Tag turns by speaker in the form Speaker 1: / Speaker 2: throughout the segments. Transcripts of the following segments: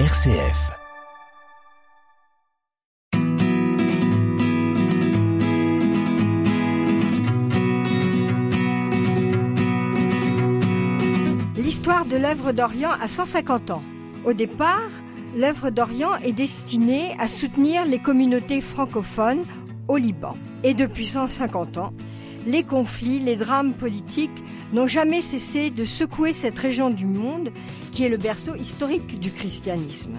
Speaker 1: RCF.
Speaker 2: L'histoire de l'œuvre d'Orient a 150 ans. Au départ, l'œuvre d'Orient est destinée à soutenir les communautés francophones au Liban. Et depuis 150 ans, les conflits, les drames politiques n'ont jamais cessé de secouer cette région du monde qui est le berceau historique du christianisme.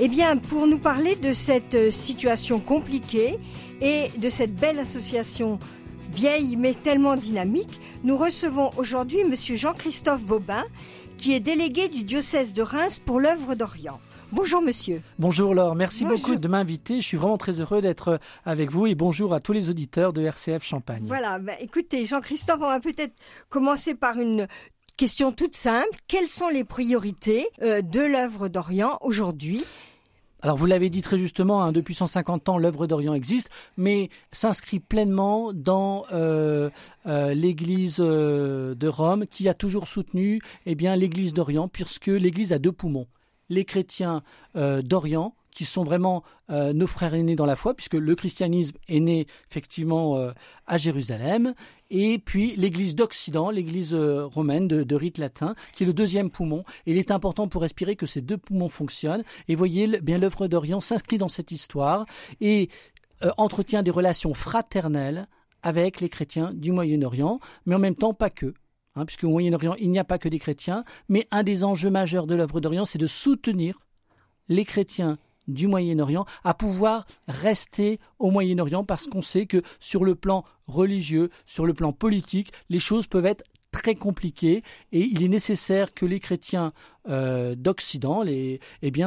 Speaker 2: Eh bien, pour nous parler de cette situation compliquée et de cette belle association vieille mais tellement dynamique, nous recevons aujourd'hui Monsieur Jean-Christophe Bobin, qui est délégué du diocèse de Reims pour l'œuvre d'Orient. Bonjour monsieur.
Speaker 3: Bonjour Laure, merci beaucoup de m'inviter. Je suis vraiment très heureux d'être avec vous et bonjour à tous les auditeurs de RCF Champagne.
Speaker 2: Voilà, bah, écoutez Jean-Christophe, on va peut-être commencer par une question toute simple. Quelles sont les priorités euh, de l'œuvre d'Orient aujourd'hui?
Speaker 3: Alors vous l'avez dit très justement, hein, depuis 150 ans, l'œuvre d'Orient existe, mais s'inscrit pleinement dans euh, euh, l'Église de Rome, qui a toujours soutenu eh bien l'Église d'Orient, puisque l'Église a deux poumons les chrétiens euh, d'Orient, qui sont vraiment euh, nos frères aînés dans la foi, puisque le christianisme est né effectivement euh, à Jérusalem, et puis l'Église d'Occident, l'Église romaine de, rite latin, qui est le deuxième poumon. Il est important pour respirer que ces deux poumons fonctionnent. Et voyez, bien l'œuvre d'Orient s'inscrit dans cette histoire et entretient des relations fraternelles avec les chrétiens du Moyen-Orient, mais en même temps pas que. Hein, puisque au Moyen-Orient, il n'y a pas que des chrétiens, mais un des enjeux majeurs de l'œuvre d'Orient, c'est de soutenir les chrétiens du Moyen-Orient à pouvoir rester au Moyen-Orient parce qu'on sait que sur le plan religieux, sur le plan politique, les choses peuvent être très compliquées et il est nécessaire que les chrétiens euh, d'Occident eh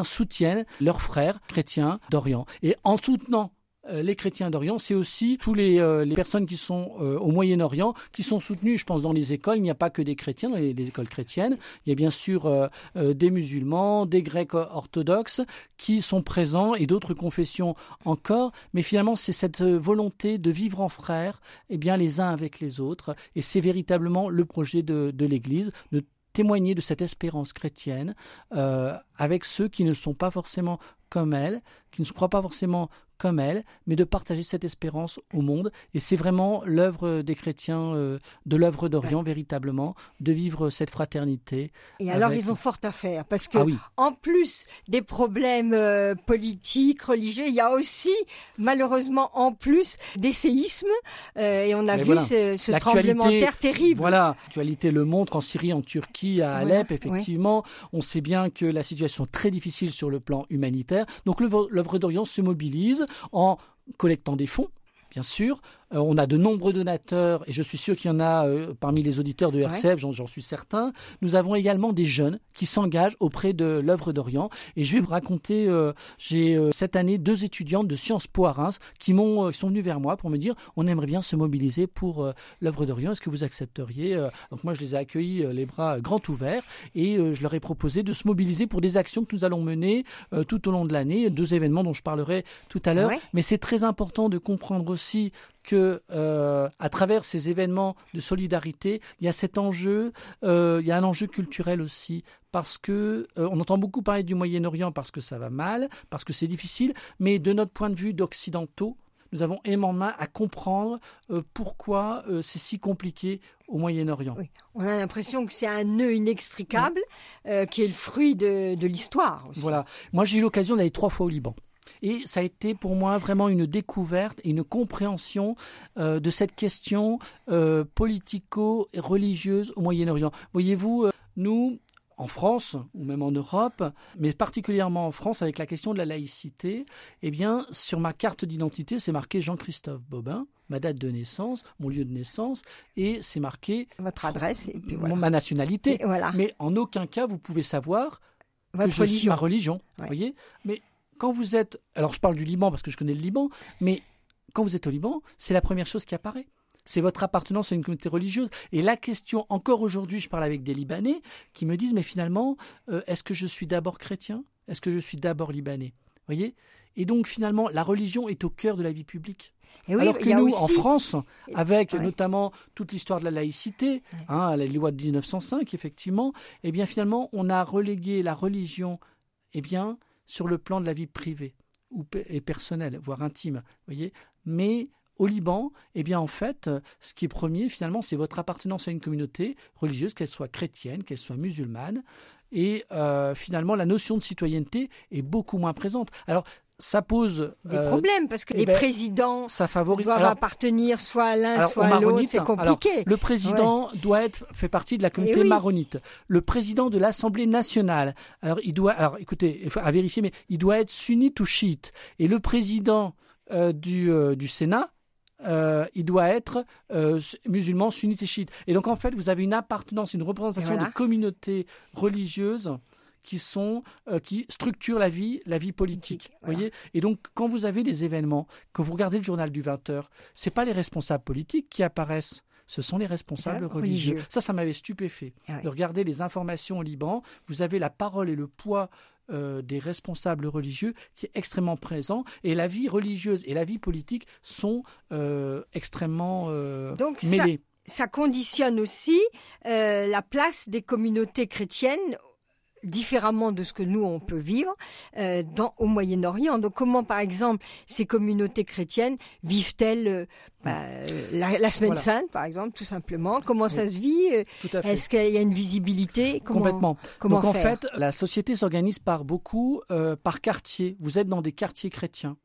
Speaker 3: soutiennent leurs frères chrétiens d'Orient. Et en soutenant les chrétiens d'Orient, c'est aussi tous les, euh, personnes qui sont euh, au Moyen-Orient, qui sont soutenues, je pense, dans les écoles. Il n'y a pas que des chrétiens dans les, écoles chrétiennes. Il y a bien sûr des musulmans, des grecs orthodoxes qui sont présents et d'autres confessions encore. Mais finalement, c'est cette volonté de vivre en frères, eh bien, les uns avec les autres. Et c'est véritablement le projet de, de l'Église, de témoigner de cette espérance chrétienne avec ceux qui ne sont pas forcément comme elle, qui ne se croient pas forcément comme elle, mais de partager cette espérance au monde. Et c'est vraiment l'œuvre des chrétiens euh, de l'œuvre d'Orient, véritablement, de vivre cette fraternité.
Speaker 2: Et alors, ils ont fort à faire, parce que ah en plus des problèmes euh, politiques, religieux, il y a aussi, malheureusement, en plus, des séismes. Euh, et on a vu ce, tremblement de terre terrible.
Speaker 3: Voilà, l'actualité le montre en Syrie, en Turquie, à Alep, effectivement. On sait bien que la situation est très difficile sur le plan humanitaire. Donc l'œuvre d'Orient se mobilise en collectant des fonds bien sûr. Euh, on a de nombreux donateurs, et je suis sûr qu'il y en a euh, parmi les auditeurs de RCF, j'en suis certain. Nous avons également des jeunes qui s'engagent auprès de l'œuvre d'Orient. Et je vais vous raconter, euh, j'ai cette année deux étudiantes de Sciences Po à Reims qui m'ont, sont venues vers moi pour me dire, on aimerait bien se mobiliser pour l'œuvre d'Orient. Est-ce que vous accepteriez Donc moi, je les ai accueillis les bras grands ouverts et je leur ai proposé de se mobiliser pour des actions que nous allons mener tout au long de l'année, deux événements dont je parlerai tout à l'heure. Mais c'est très important de comprendre aussi que euh, à travers ces événements de solidarité, il y a cet enjeu, euh, il y a un enjeu culturel aussi, parce que euh, on entend beaucoup parler du Moyen-Orient parce que ça va mal, parce que c'est difficile, mais de notre point de vue d'occidentaux, nous avons énormément à comprendre pourquoi c'est si compliqué au Moyen-Orient.
Speaker 2: On a l'impression que c'est un nœud inextricable qui est le fruit de, de l'histoire.
Speaker 3: Voilà. Moi, j'ai eu l'occasion d'aller trois fois au Liban. Et ça a été pour moi vraiment une découverte et une compréhension euh, de cette question euh, politico-religieuse au Moyen-Orient. Voyez-vous, euh, nous, en France ou même en Europe, mais particulièrement en France avec la question de la laïcité, eh bien, sur ma carte d'identité, c'est marqué Jean-Christophe Bobin, ma date de naissance, mon lieu de naissance, et c'est marqué
Speaker 2: votre adresse et puis
Speaker 3: ma nationalité.
Speaker 2: voilà.
Speaker 3: Mais en aucun cas vous pouvez savoir votre que je religion. suis ma religion. Voyez, mais quand vous êtes, alors je parle du Liban parce que je connais le Liban, mais quand vous êtes au Liban, c'est la première chose qui apparaît. C'est votre appartenance à une communauté religieuse. Et la question, encore aujourd'hui, je parle avec des Libanais qui me disent, mais finalement, euh, est-ce que je suis d'abord chrétien? Est-ce que je suis d'abord libanais? Voyez? Et donc, finalement, la religion est au cœur de la vie publique. Et Alors que nous, en France, avec notamment toute l'histoire de la laïcité, hein, la loi de 1905, effectivement, eh bien finalement, on a relégué la religion eh bien, sur le plan de la vie privée ou et personnelle, voire intime, voyez. Mais au Liban, eh bien en fait, ce qui est premier finalement, c'est votre appartenance à une communauté religieuse, qu'elle soit chrétienne, qu'elle soit musulmane, et euh, finalement la notion de citoyenneté est beaucoup moins présente. Alors ça pose
Speaker 2: des euh, problèmes parce que eh les ben, présidents ça favorise, doivent appartenir soit à l'un soit à l'autre. C'est compliqué.
Speaker 3: le président doit être fait partie de la communauté eh maronite. Le président de l'Assemblée nationale, alors il doit, alors écoutez, à vérifier, mais il doit être sunnite ou chiite. Et le président euh, du, euh, du Sénat, euh, il doit être euh, musulman, sunnite et chiite. Et donc en fait, vous avez une appartenance, une représentation des communautés religieuses qui sont euh, qui structurent la vie la vie politique voyez et donc quand vous avez des événements quand vous regardez le journal du 20h c'est pas les responsables politiques qui apparaissent ce sont les responsables religieux. Ça, ça m'avait stupéfait ah de regarder les informations au Liban. Vous avez la parole et le poids euh, des responsables religieux qui est extrêmement présent et la vie religieuse et la vie politique sont euh, extrêmement euh, Donc mêlées.
Speaker 2: Ça, ça conditionne aussi la place des communautés chrétiennes différemment de ce que nous on peut vivre euh, dans au Moyen-Orient. Donc comment par exemple ces communautés chrétiennes vivent-elles euh, bah, la, semaine sainte par exemple tout simplement? Comment ça se vit? Est-ce qu'il y a une visibilité?
Speaker 3: Complètement. Comment Donc en fait la société s'organise par beaucoup euh, par quartier. Vous êtes dans des quartiers chrétiens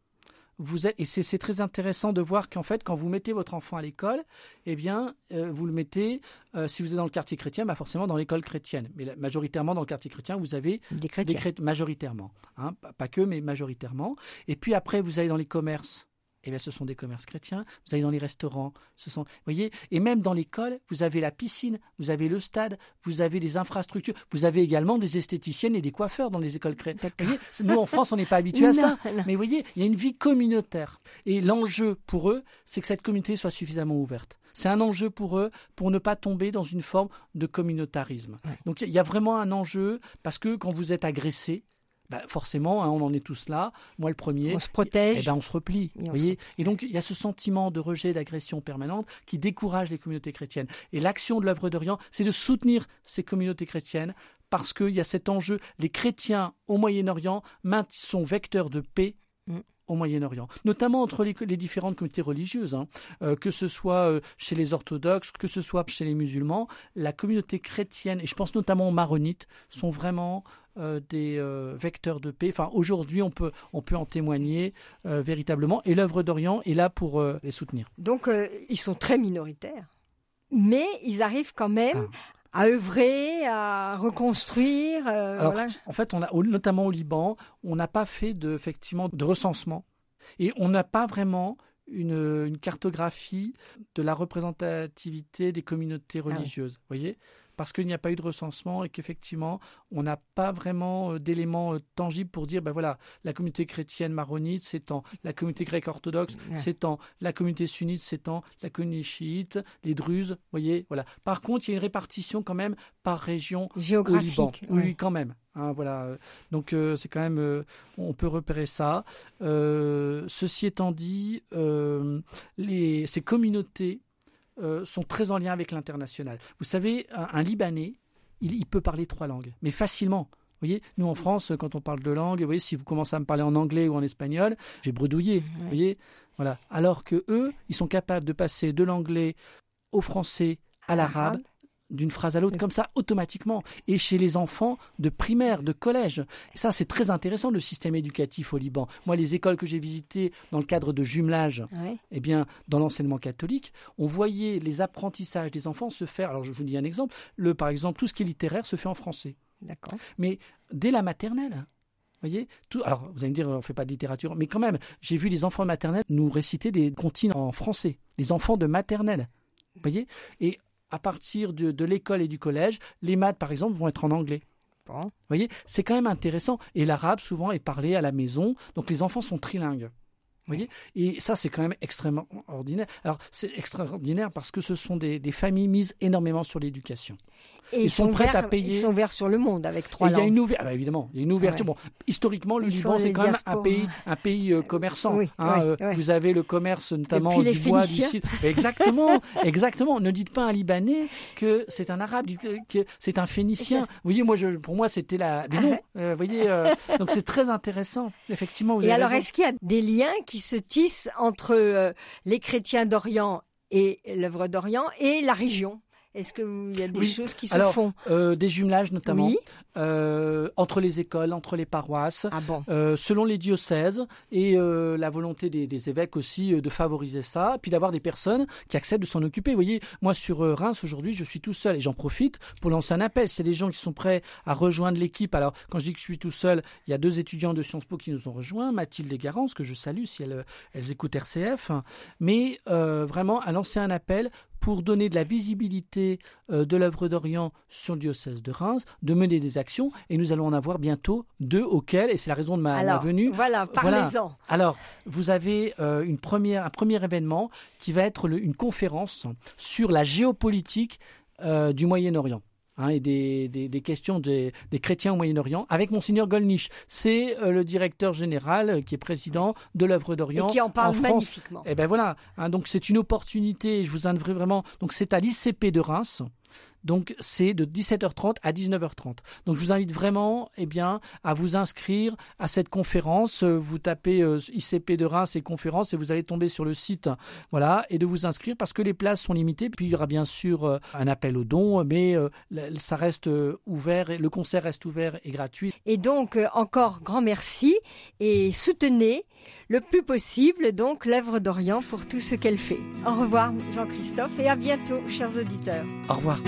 Speaker 3: vous êtes, et c'est très intéressant de voir qu'en fait, quand vous mettez votre enfant à l'école, eh bien, euh, vous le mettez, euh, si vous êtes dans le quartier chrétien, bah forcément dans l'école chrétienne. Mais majoritairement dans le quartier chrétien, vous avez
Speaker 2: des chrétiens.
Speaker 3: majoritairement. Hein, pas que, mais majoritairement. Et puis après, vous allez dans les commerces eh bien, ce sont des commerces chrétiens. Vous allez dans les restaurants, ce sont, voyez, et même dans l'école, vous avez la piscine, vous avez le stade, vous avez des infrastructures, vous avez également des esthéticiennes et des coiffeurs dans les écoles chrétiennes. Voyez, nous en France, on n'est pas habitué à ça. Mais vous voyez, il y a une vie communautaire. Et l'enjeu pour eux, c'est que cette communauté soit suffisamment ouverte. C'est un enjeu pour eux pour ne pas tomber dans une forme de communautarisme. Donc il y a vraiment un enjeu parce que quand vous êtes agressé, bah forcément, hein, on en est tous là. Moi, le premier.
Speaker 2: On se protège.
Speaker 3: Et, ben, on se replie. Et, voyez et donc, il y a ce sentiment de rejet, d'agression permanente qui décourage les communautés chrétiennes. Et l'action de l'œuvre d'Orient, c'est de soutenir ces communautés chrétiennes parce qu'il y a cet enjeu. Les chrétiens au Moyen-Orient sont vecteurs de paix mm. Au Moyen-Orient, notamment entre les, différentes communautés religieuses, hein. euh, que ce soit euh, chez les orthodoxes, que ce soit chez les musulmans, la communauté chrétienne, et je pense notamment aux maronites, sont vraiment euh, des vecteurs de paix. Enfin, aujourd'hui, on peut, on peut en témoigner véritablement. Et l'œuvre d'Orient est là pour les soutenir.
Speaker 2: Donc, ils sont très minoritaires, mais ils arrivent quand même ah. À œuvrer, à reconstruire.
Speaker 3: En fait, on a, notamment au Liban, on n'a pas fait de, effectivement de recensement et on n'a pas vraiment une, une, cartographie de la représentativité des communautés ah religieuses. Vous voyez? Parce qu'il n'y a pas eu de recensement et qu'effectivement, on n'a pas vraiment euh, d'éléments euh, tangibles pour dire, ben voilà, la communauté chrétienne maronite, tant, la communauté grecque orthodoxe, tant, la communauté sunnite, tant, la communauté chiite, les druzes, voyez, voilà. Par contre, il y a une répartition quand même par région
Speaker 2: géographique.
Speaker 3: Oui, quand même. Hein, voilà. Donc euh, c'est quand même, on peut repérer ça. ceci étant dit, les, ces communautés euh, sont très en lien avec l'international. Vous savez, un, Libanais, il, peut parler trois langues, mais facilement. Vous voyez, nous en France, quand on parle de langue, vous voyez, si vous commencez à me parler en anglais ou en espagnol, je vais bredouiller. Vous voyez, voilà. Alors que eux, ils sont capables de passer de l'anglais au français à l'arabe d'une phrase à l'autre comme ça automatiquement et chez les enfants de primaire de collège. Et ça c'est très intéressant le système éducatif au Liban. Moi les écoles que j'ai visitées dans le cadre de jumelage eh bien dans l'enseignement catholique on voyait les apprentissages des enfants se faire alors je vous dis un exemple le par exemple tout ce qui est littéraire se fait en français.
Speaker 2: D'accord.
Speaker 3: Mais dès la maternelle voyez tout, alors vous allez me dire on fait pas de littérature mais quand même j'ai vu les enfants maternels nous réciter des comptines en français les enfants de maternelle voyez et à partir de, l'école et du collège, les maths, par exemple, vont être en anglais. Vous voyez, c'est quand même intéressant. Et l'arabe, souvent, est parlé à la maison. Donc, les enfants sont trilingues. Vous voyez? Et ça, c'est quand même extrêmement ordinaire. Alors, c'est extraordinaire parce que ce sont des, familles mises énormément sur l'éducation.
Speaker 2: Et
Speaker 3: ils, sont, prêts à payer.
Speaker 2: Ils sont ouverts sur le monde avec trois langues.
Speaker 3: Il y a une ouverture, ah bah, évidemment, il y a une ouverture. Bon, historiquement, le Liban c'est quand même un pays, un pays euh, commerçant. hein, euh, Vous avez le commerce notamment du bois, du Exactement, exactement. Ne dites pas un Libanais que c'est un Arabe, que c'est un Phénicien. Vous voyez, moi, je, pour moi, c'était la. Mais non, euh, vous voyez. donc c'est très intéressant, effectivement. Vous
Speaker 2: et
Speaker 3: alors,
Speaker 2: est-ce qu'il y a des liens qui se tissent entre les chrétiens d'Orient et l'œuvre d'Orient et la région? Est-ce qu'il y a des choses qui se font
Speaker 3: euh, Des jumelages notamment, euh, entre les écoles, entre les paroisses,
Speaker 2: ah bon.
Speaker 3: euh, selon les diocèses, et euh, la volonté des, des, évêques aussi de favoriser ça, puis d'avoir des personnes qui acceptent de s'en occuper. Vous voyez, moi sur Reims aujourd'hui, je suis tout seul, et j'en profite pour lancer un appel. C'est des gens qui sont prêts à rejoindre l'équipe. Alors, quand je dis que je suis tout seul, il y a deux étudiants de Sciences Po qui nous ont rejoints, Mathilde et Garance, que je salue si elles, elles écoutent RCF, mais vraiment à lancer un appel pour donner de la visibilité euh, de l'œuvre d'Orient sur le diocèse de Reims, de mener des actions, et nous allons en avoir bientôt deux auxquels, et c'est la raison de ma, venue.
Speaker 2: Voilà, parlez-en.
Speaker 3: Alors, vous avez euh, une première, un premier événement qui va être une conférence sur la géopolitique euh, du Moyen-Orient. Hein, et des, des, des questions des, des, chrétiens au Moyen-Orient avec Monseigneur Golnisch. C'est euh, le directeur général euh, qui est président de l'œuvre d'Orient.
Speaker 2: Et qui en parle
Speaker 3: en
Speaker 2: magnifiquement.
Speaker 3: Et eh ben voilà. Hein, donc c'est une opportunité. Je vous invite vraiment. Donc c'est à l'ICP de Reims. Donc c'est de 17h30 à 19h30. Donc je vous invite vraiment eh bien, à vous inscrire à cette conférence. Vous tapez euh, ICP de Reims et conférence et vous allez tomber sur le site voilà, et de vous inscrire parce que les places sont limitées. Puis il y aura bien sûr euh, un appel aux dons, mais euh, ça reste ouvert, le concert reste ouvert et gratuit.
Speaker 2: Et donc encore grand merci et soutenez le plus possible donc l'œuvre d'Orient pour tout ce qu'elle fait. Au revoir Jean-Christophe et à bientôt chers auditeurs.
Speaker 3: Au revoir.